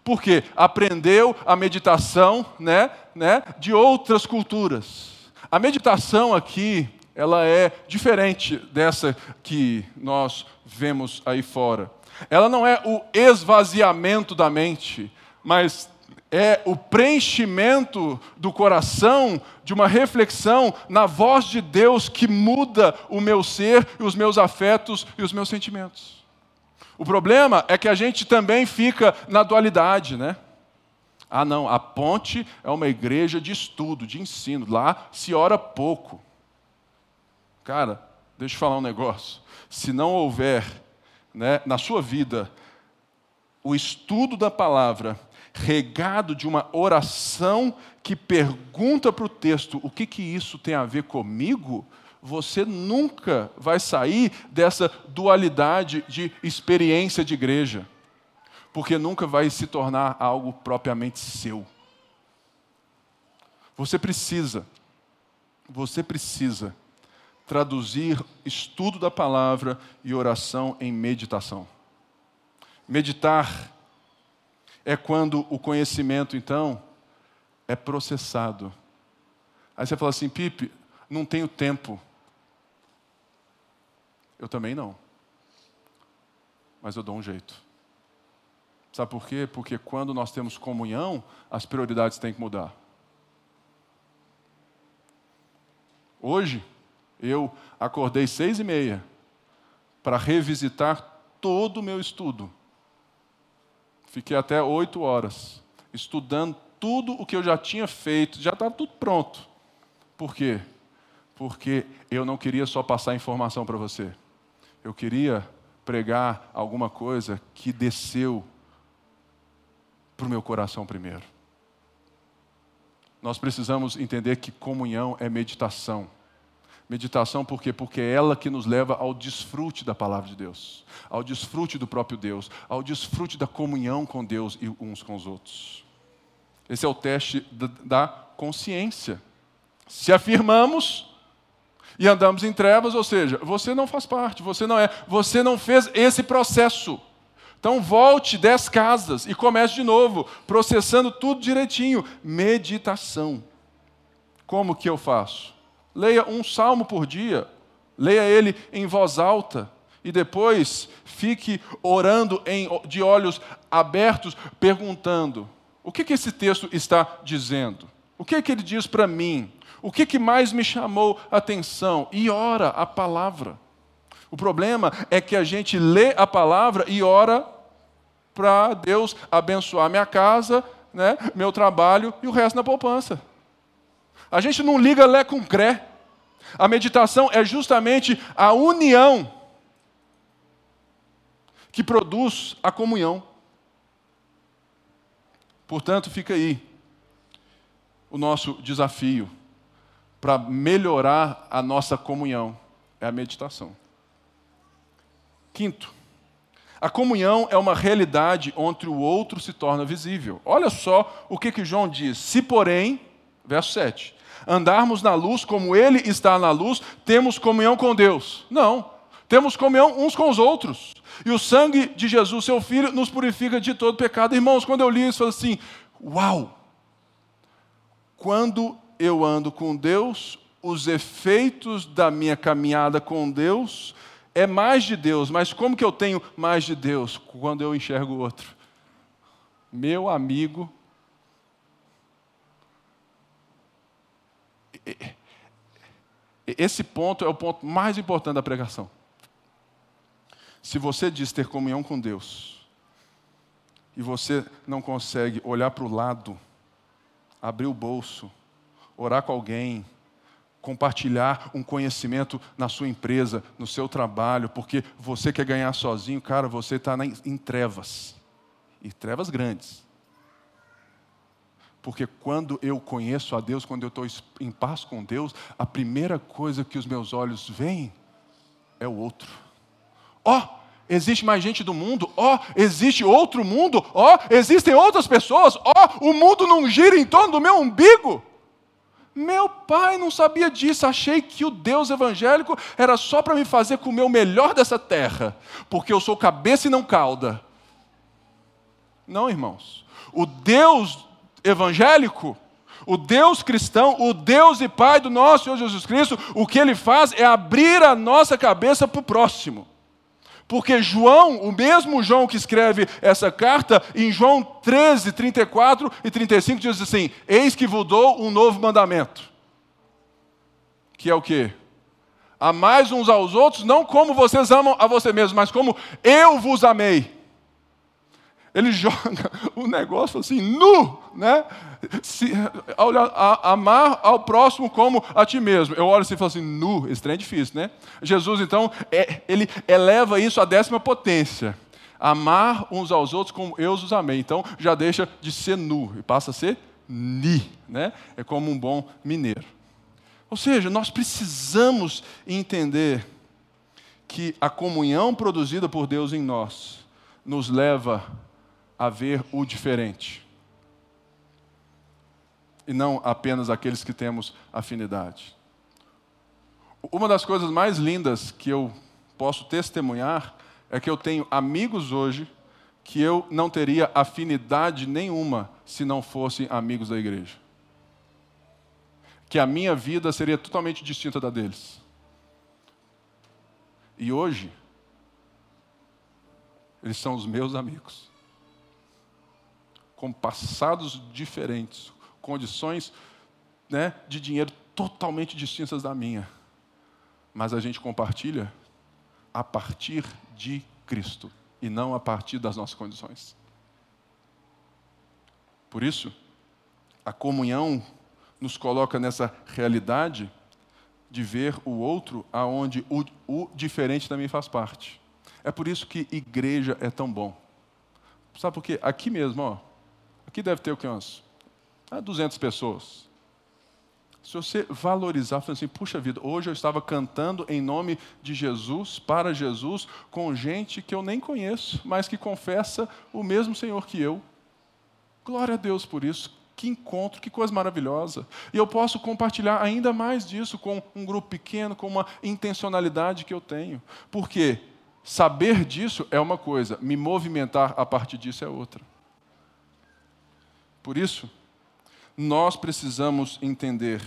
Porque aprendeu a meditação né, né, de outras culturas. A meditação aqui, ela é diferente dessa que nós vemos aí fora. Ela não é o esvaziamento da mente, mas é o preenchimento do coração de uma reflexão na voz de Deus que muda o meu ser, os meus afetos e os meus sentimentos. O problema é que a gente também fica na dualidade, né? Ah, não, a ponte é uma igreja de estudo, de ensino. Lá se ora pouco. Cara, deixa eu falar um negócio. Se não houver né, na sua vida o estudo da palavra, regado de uma oração que pergunta para o texto o que, que isso tem a ver comigo, você nunca vai sair dessa dualidade de experiência de igreja, porque nunca vai se tornar algo propriamente seu. Você precisa, você precisa traduzir estudo da palavra e oração em meditação. Meditar é quando o conhecimento, então, é processado. Aí você fala assim, Pipe, não tenho tempo. Eu também não. Mas eu dou um jeito. Sabe por quê? Porque quando nós temos comunhão, as prioridades têm que mudar. Hoje, eu acordei seis e meia para revisitar todo o meu estudo. Fiquei até oito horas estudando tudo o que eu já tinha feito, já estava tudo pronto. Por quê? Porque eu não queria só passar informação para você. Eu queria pregar alguma coisa que desceu para o meu coração primeiro. Nós precisamos entender que comunhão é meditação. Meditação por quê? Porque é ela que nos leva ao desfrute da palavra de Deus, ao desfrute do próprio Deus, ao desfrute da comunhão com Deus e uns com os outros. Esse é o teste da consciência. Se afirmamos e andamos em trevas, ou seja, você não faz parte, você não é, você não fez esse processo. Então volte dez casas e comece de novo, processando tudo direitinho. Meditação. Como que eu faço? Leia um salmo por dia, leia ele em voz alta e depois fique orando em, de olhos abertos, perguntando: o que, que esse texto está dizendo? O que, que ele diz para mim? O que, que mais me chamou a atenção? E ora a palavra. O problema é que a gente lê a palavra e ora para Deus abençoar minha casa, né, meu trabalho e o resto na poupança. A gente não liga lé com cré. A meditação é justamente a união que produz a comunhão. Portanto, fica aí o nosso desafio para melhorar a nossa comunhão é a meditação. Quinto, a comunhão é uma realidade onde o outro se torna visível. Olha só o que, que João diz. Se, porém, verso 7, andarmos na luz como Ele está na luz, temos comunhão com Deus. Não. Temos comunhão uns com os outros. E o sangue de Jesus, seu Filho, nos purifica de todo pecado. Irmãos, quando eu li isso, eu falei assim: Uau! Quando eu ando com Deus, os efeitos da minha caminhada com Deus é mais de Deus, mas como que eu tenho mais de Deus quando eu enxergo o outro? Meu amigo, Esse ponto é o ponto mais importante da pregação. Se você diz ter comunhão com Deus e você não consegue olhar para o lado, abrir o bolso, orar com alguém, compartilhar um conhecimento na sua empresa, no seu trabalho, porque você quer ganhar sozinho, cara, você está em trevas e trevas grandes. Porque quando eu conheço a Deus, quando eu estou em paz com Deus, a primeira coisa que os meus olhos veem é o outro. Ó, oh, existe mais gente do mundo. Ó, oh, existe outro mundo. Ó, oh, existem outras pessoas. Ó, o mundo não gira em torno do meu umbigo. Meu pai não sabia disso. Achei que o Deus evangélico era só para me fazer comer o melhor dessa terra, porque eu sou cabeça e não cauda. Não, irmãos. O Deus evangélico, o Deus cristão, o Deus e Pai do nosso Senhor Jesus Cristo, o que ele faz é abrir a nossa cabeça para o próximo. Porque João, o mesmo João que escreve essa carta, em João 13, 34 e 35, diz assim: Eis que vos dou um novo mandamento. Que é o quê? Amais uns aos outros, não como vocês amam a você mesmos, mas como eu vos amei. Ele joga o negócio assim, nu, né? Se, a, amar ao próximo como a ti mesmo. Eu olho assim e falo assim, nu, esse trem é difícil, né? Jesus, então, é, ele eleva isso à décima potência. Amar uns aos outros como eu os amei. Então, já deixa de ser nu e passa a ser ni, né? É como um bom mineiro. Ou seja, nós precisamos entender que a comunhão produzida por Deus em nós nos leva a ver o diferente. E não apenas aqueles que temos afinidade. Uma das coisas mais lindas que eu posso testemunhar é que eu tenho amigos hoje que eu não teria afinidade nenhuma se não fossem amigos da igreja. Que a minha vida seria totalmente distinta da deles. E hoje, eles são os meus amigos com passados diferentes, condições né, de dinheiro totalmente distintas da minha. Mas a gente compartilha a partir de Cristo e não a partir das nossas condições. Por isso, a comunhão nos coloca nessa realidade de ver o outro aonde o, o diferente também faz parte. É por isso que igreja é tão bom. Sabe por quê? Aqui mesmo, ó, Aqui deve ter o que? 200 ah, pessoas. Se você valorizar, falando assim, puxa vida, hoje eu estava cantando em nome de Jesus, para Jesus, com gente que eu nem conheço, mas que confessa o mesmo Senhor que eu. Glória a Deus por isso. Que encontro, que coisa maravilhosa. E eu posso compartilhar ainda mais disso com um grupo pequeno, com uma intencionalidade que eu tenho. Porque saber disso é uma coisa, me movimentar a partir disso é outra. Por isso, nós precisamos entender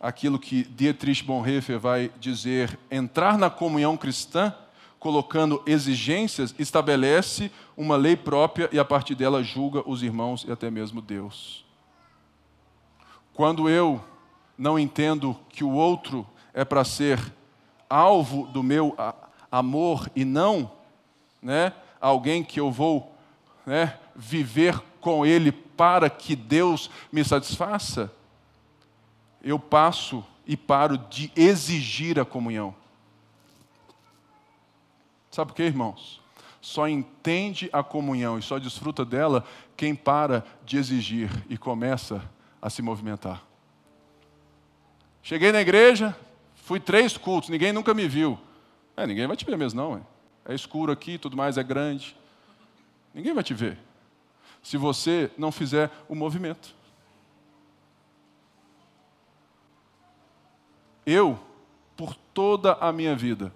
aquilo que Dietrich Bonhoeffer vai dizer: entrar na comunhão cristã, colocando exigências, estabelece uma lei própria e a partir dela julga os irmãos e até mesmo Deus. Quando eu não entendo que o outro é para ser alvo do meu amor e não né, alguém que eu vou né, viver com Ele para que Deus me satisfaça, eu passo e paro de exigir a comunhão. Sabe por quê, irmãos? Só entende a comunhão e só desfruta dela quem para de exigir e começa a se movimentar. Cheguei na igreja, fui três cultos, ninguém nunca me viu. É, ninguém vai te ver mesmo, não. É, é escuro aqui, tudo mais é grande. Ninguém vai te ver se você não fizer o movimento. Eu, por toda a minha vida,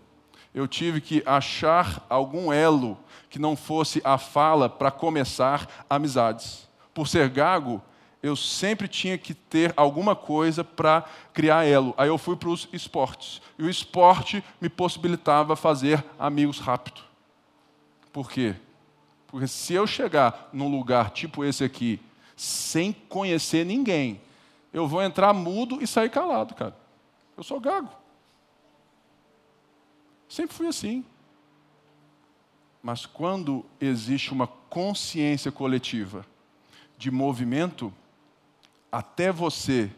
eu tive que achar algum elo que não fosse a fala para começar amizades. Por ser gago, eu sempre tinha que ter alguma coisa para criar elo. Aí eu fui para os esportes. E o esporte me possibilitava fazer amigos rápido. Por quê? Porque se eu chegar num lugar tipo esse aqui, sem conhecer ninguém, eu vou entrar mudo e sair calado, cara. Eu sou gago. Sempre fui assim. Mas quando existe uma consciência coletiva de movimento, até você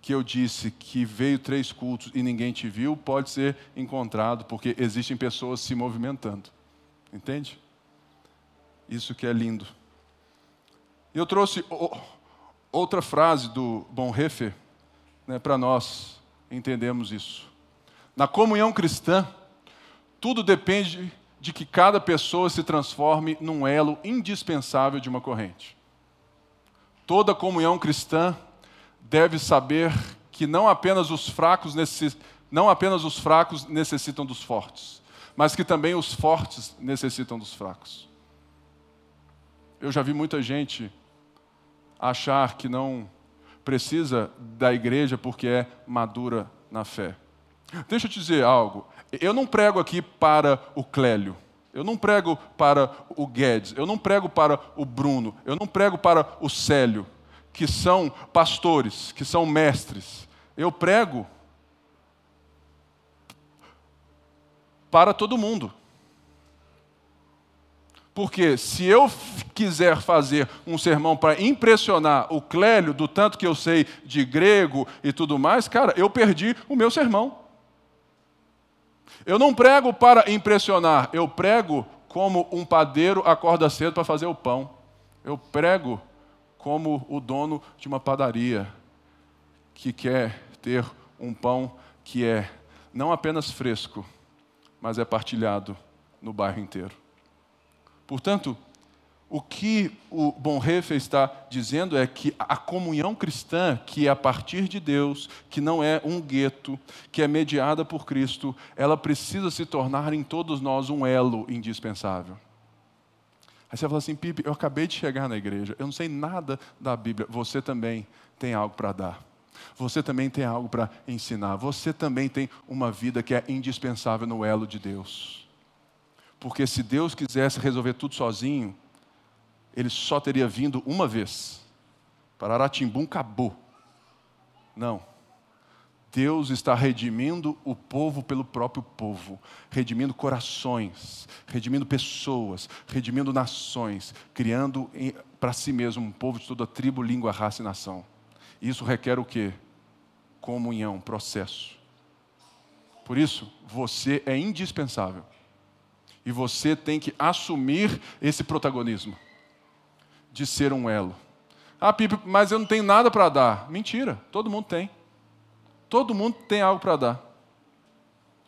que eu disse que veio três cultos e ninguém te viu, pode ser encontrado, porque existem pessoas se movimentando. Entende? Isso que é lindo. Eu trouxe outra frase do Bonhoeffer né, para nós entendermos isso. Na comunhão cristã, tudo depende de que cada pessoa se transforme num elo indispensável de uma corrente. Toda comunhão cristã deve saber que não apenas os fracos não apenas os fracos necessitam dos fortes, mas que também os fortes necessitam dos fracos. Eu já vi muita gente achar que não precisa da igreja porque é madura na fé. Deixa eu te dizer algo. Eu não prego aqui para o Clélio. Eu não prego para o Guedes. Eu não prego para o Bruno. Eu não prego para o Célio, que são pastores, que são mestres. Eu prego para todo mundo. Porque se eu quiser fazer um sermão para impressionar o Clélio, do tanto que eu sei de grego e tudo mais, cara, eu perdi o meu sermão. Eu não prego para impressionar, eu prego como um padeiro acorda cedo para fazer o pão. Eu prego como o dono de uma padaria que quer ter um pão que é não apenas fresco, mas é partilhado no bairro inteiro. Portanto, o que o Bonhoeffer está dizendo é que a comunhão cristã, que é a partir de Deus, que não é um gueto, que é mediada por Cristo, ela precisa se tornar em todos nós um elo indispensável. Aí você fala assim, Pipe, eu acabei de chegar na igreja, eu não sei nada da Bíblia, você também tem algo para dar. Você também tem algo para ensinar. Você também tem uma vida que é indispensável no elo de Deus. Porque se Deus quisesse resolver tudo sozinho, ele só teria vindo uma vez. Para Aratimbum acabou. Não. Deus está redimindo o povo pelo próprio povo, redimindo corações, redimindo pessoas, redimindo nações, criando para si mesmo um povo de toda tribo, língua, raça e nação. Isso requer o quê? Comunhão, processo. Por isso, você é indispensável. E você tem que assumir esse protagonismo de ser um elo. Ah, Pipe, mas eu não tenho nada para dar. Mentira, todo mundo tem. Todo mundo tem algo para dar.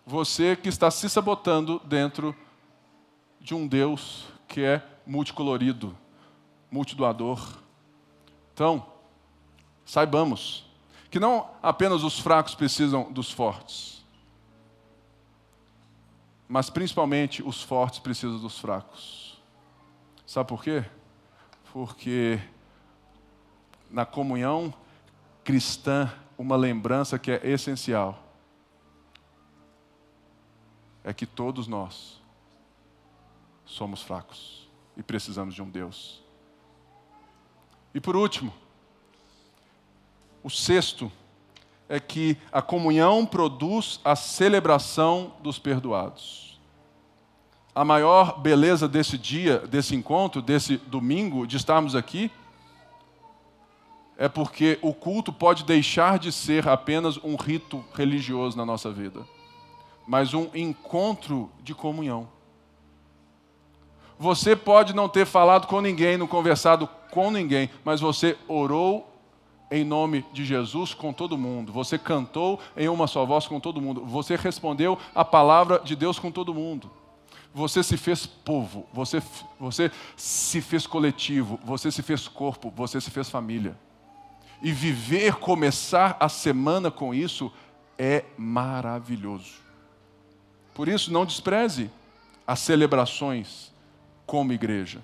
Você que está se sabotando dentro de um Deus que é multicolorido, multidoador. Então, saibamos que não apenas os fracos precisam dos fortes mas principalmente os fortes precisam dos fracos. Sabe por quê? Porque na comunhão cristã, uma lembrança que é essencial é que todos nós somos fracos e precisamos de um Deus. E por último, o sexto é que a comunhão produz a celebração dos perdoados. A maior beleza desse dia, desse encontro, desse domingo, de estarmos aqui, é porque o culto pode deixar de ser apenas um rito religioso na nossa vida, mas um encontro de comunhão. Você pode não ter falado com ninguém, não conversado com ninguém, mas você orou em nome de Jesus com todo mundo. Você cantou em uma só voz com todo mundo. Você respondeu a palavra de Deus com todo mundo. Você se fez povo, você, você se fez coletivo, você se fez corpo, você se fez família. E viver, começar a semana com isso é maravilhoso. Por isso, não despreze as celebrações como igreja.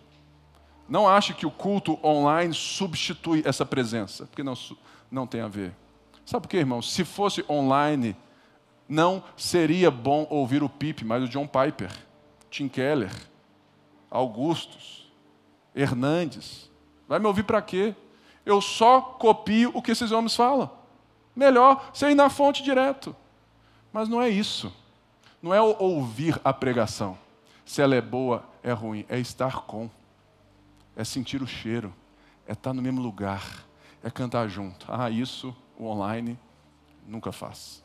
Não ache que o culto online substitui essa presença, porque não, não tem a ver. Sabe por quê, irmão? Se fosse online, não seria bom ouvir o Pipe, mas o John Piper, Tim Keller, Augustus, Hernandes. Vai me ouvir para quê? Eu só copio o que esses homens falam. Melhor você ir na fonte direto. Mas não é isso. Não é ouvir a pregação. se ela é boa, é ruim. É estar com, é sentir o cheiro, é estar no mesmo lugar, é cantar junto. Ah, isso o online nunca faz.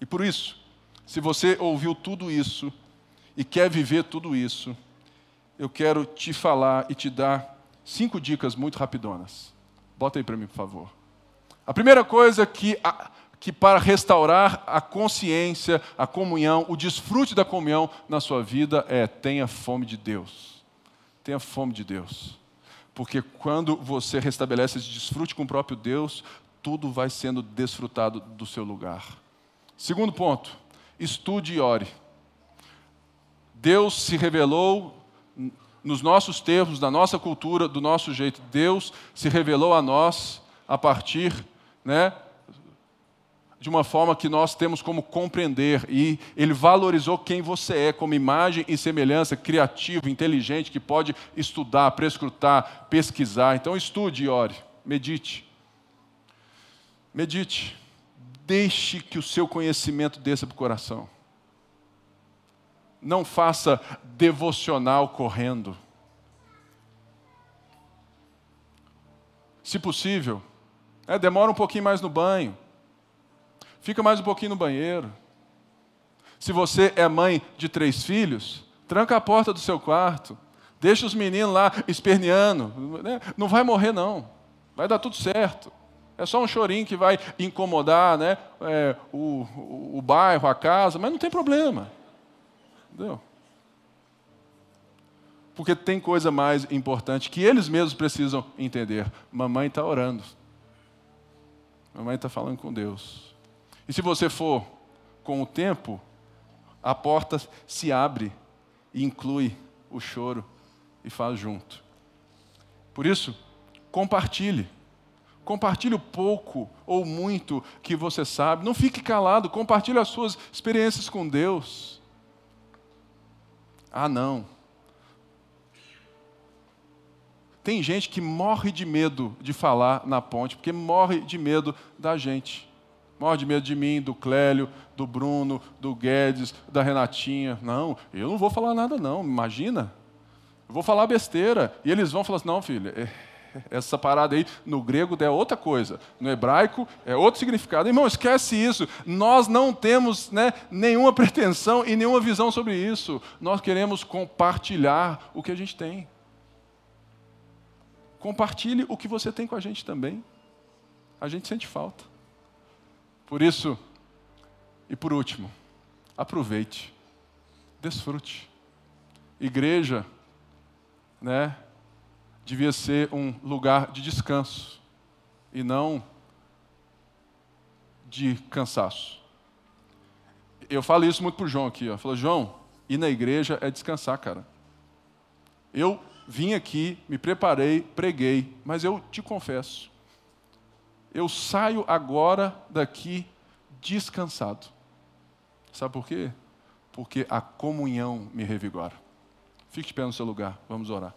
E por isso, se você ouviu tudo isso e quer viver tudo isso, eu quero te falar e te dar cinco dicas muito rapidonas. Bota aí para mim, por favor. A primeira coisa que, que para restaurar a consciência, a comunhão, o desfrute da comunhão na sua vida é tenha fome de Deus. Tenha fome de Deus. Porque quando você restabelece esse desfrute com o próprio Deus, tudo vai sendo desfrutado do seu lugar. Segundo ponto, estude e ore. Deus se revelou nos nossos termos, na nossa cultura, do nosso jeito. Deus se revelou a nós a partir né, de uma forma que nós temos como compreender. E Ele valorizou quem você é, como imagem e semelhança, criativo, inteligente, que pode estudar, prescrutar, pesquisar. Então, estude e ore, medite. Medite. Deixe que o seu conhecimento desça para o coração. Não faça devocional correndo. Se possível, é, demora um pouquinho mais no banho. Fica mais um pouquinho no banheiro. Se você é mãe de três filhos, tranca a porta do seu quarto. Deixa os meninos lá esperneando. Né? Não vai morrer, não. Vai dar tudo certo. É só um chorinho que vai incomodar né, é, o, o, o bairro, a casa, mas não tem problema. Entendeu? Porque tem coisa mais importante que eles mesmos precisam entender. Mamãe está orando. Mamãe está falando com Deus. E se você for com o tempo, a porta se abre e inclui o choro e faz junto. Por isso, compartilhe. Compartilhe o pouco ou muito que você sabe. Não fique calado. Compartilhe as suas experiências com Deus. Ah, não. Tem gente que morre de medo de falar na ponte, porque morre de medo da gente. Morre de medo de mim, do Clélio, do Bruno, do Guedes, da Renatinha. Não, eu não vou falar nada, não. Imagina. Eu vou falar besteira. E eles vão falar assim: não, filho, é, essa parada aí no grego é outra coisa, no hebraico é outro significado. Irmão, esquece isso. Nós não temos né, nenhuma pretensão e nenhuma visão sobre isso. Nós queremos compartilhar o que a gente tem. Compartilhe o que você tem com a gente também. A gente sente falta. Por isso, e por último, aproveite, desfrute. Igreja, né? devia ser um lugar de descanso e não de cansaço. Eu falo isso muito para o João aqui. Ó. Eu falo, João, ir na igreja é descansar, cara. Eu vim aqui, me preparei, preguei, mas eu te confesso, eu saio agora daqui descansado. Sabe por quê? Porque a comunhão me revigora. Fique de pé no seu lugar, vamos orar.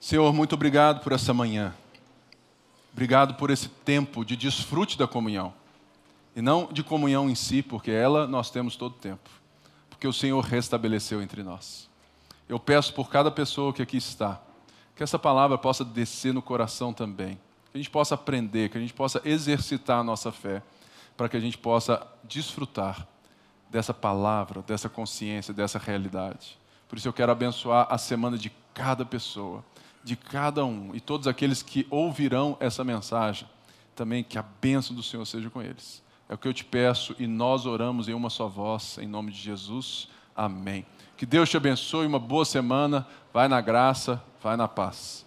Senhor, muito obrigado por essa manhã. Obrigado por esse tempo de desfrute da comunhão. E não de comunhão em si, porque ela nós temos todo o tempo. Porque o Senhor restabeleceu entre nós. Eu peço por cada pessoa que aqui está, que essa palavra possa descer no coração também. Que a gente possa aprender, que a gente possa exercitar a nossa fé, para que a gente possa desfrutar dessa palavra, dessa consciência, dessa realidade. Por isso eu quero abençoar a semana de cada pessoa de cada um e todos aqueles que ouvirão essa mensagem, também que a bênção do Senhor seja com eles. É o que eu te peço e nós oramos em uma só voz, em nome de Jesus. Amém. Que Deus te abençoe, uma boa semana. Vai na graça, vai na paz.